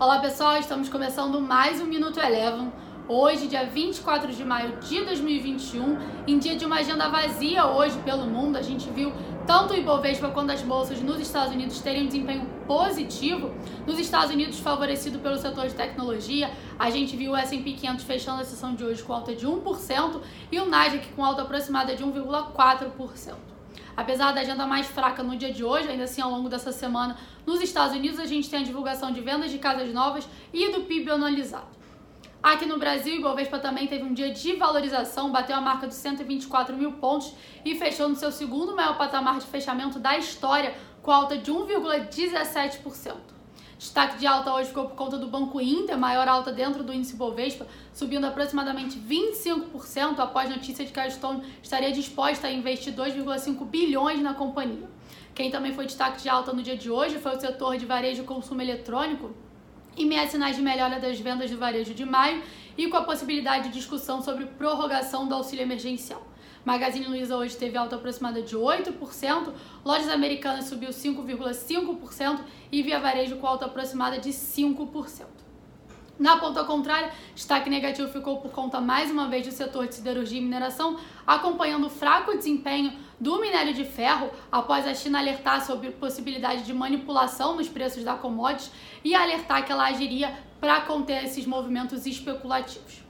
Olá pessoal, estamos começando mais um Minuto Eleven. Hoje, dia 24 de maio de 2021, em dia de uma agenda vazia hoje pelo mundo, a gente viu tanto o Ibovespa quanto as bolsas nos Estados Unidos terem um desempenho positivo. Nos Estados Unidos, favorecido pelo setor de tecnologia, a gente viu o S&P 500 fechando a sessão de hoje com alta de 1% e o Nasdaq com alta aproximada de 1,4%. Apesar da agenda mais fraca no dia de hoje, ainda assim ao longo dessa semana, nos Estados Unidos a gente tem a divulgação de vendas de casas novas e do PIB analisado. Aqui no Brasil, o Ibovespa também teve um dia de valorização, bateu a marca dos 124 mil pontos e fechou no seu segundo maior patamar de fechamento da história, com alta de 1,17%. Destaque de alta hoje ficou por conta do Banco Inter, maior alta dentro do índice Bovespa, subindo aproximadamente 25% após notícia de que a Stone estaria disposta a investir 2,5 bilhões na companhia. Quem também foi destaque de alta no dia de hoje foi o setor de varejo e consumo eletrônico, em meia sinais de melhora das vendas do varejo de maio e com a possibilidade de discussão sobre prorrogação do auxílio emergencial. Magazine Luiza hoje teve alta aproximada de 8%, Lojas Americanas subiu 5,5% e Via Varejo com alta aproximada de 5%. Na ponta contrária, destaque negativo ficou por conta mais uma vez do setor de siderurgia e mineração, acompanhando o fraco desempenho do minério de ferro após a China alertar sobre possibilidade de manipulação nos preços da commodities e alertar que ela agiria para conter esses movimentos especulativos.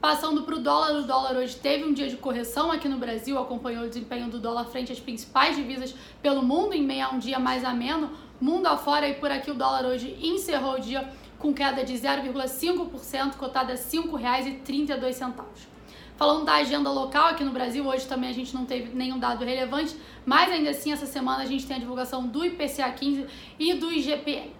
Passando para o dólar, o dólar hoje teve um dia de correção aqui no Brasil, acompanhou o desempenho do dólar frente às principais divisas pelo mundo, em meio a um dia mais ameno, mundo afora, e por aqui o dólar hoje encerrou o dia com queda de 0,5%, cotada a R$ 5,32. Falando da agenda local aqui no Brasil, hoje também a gente não teve nenhum dado relevante, mas ainda assim essa semana a gente tem a divulgação do IPCA 15 e do IGPM.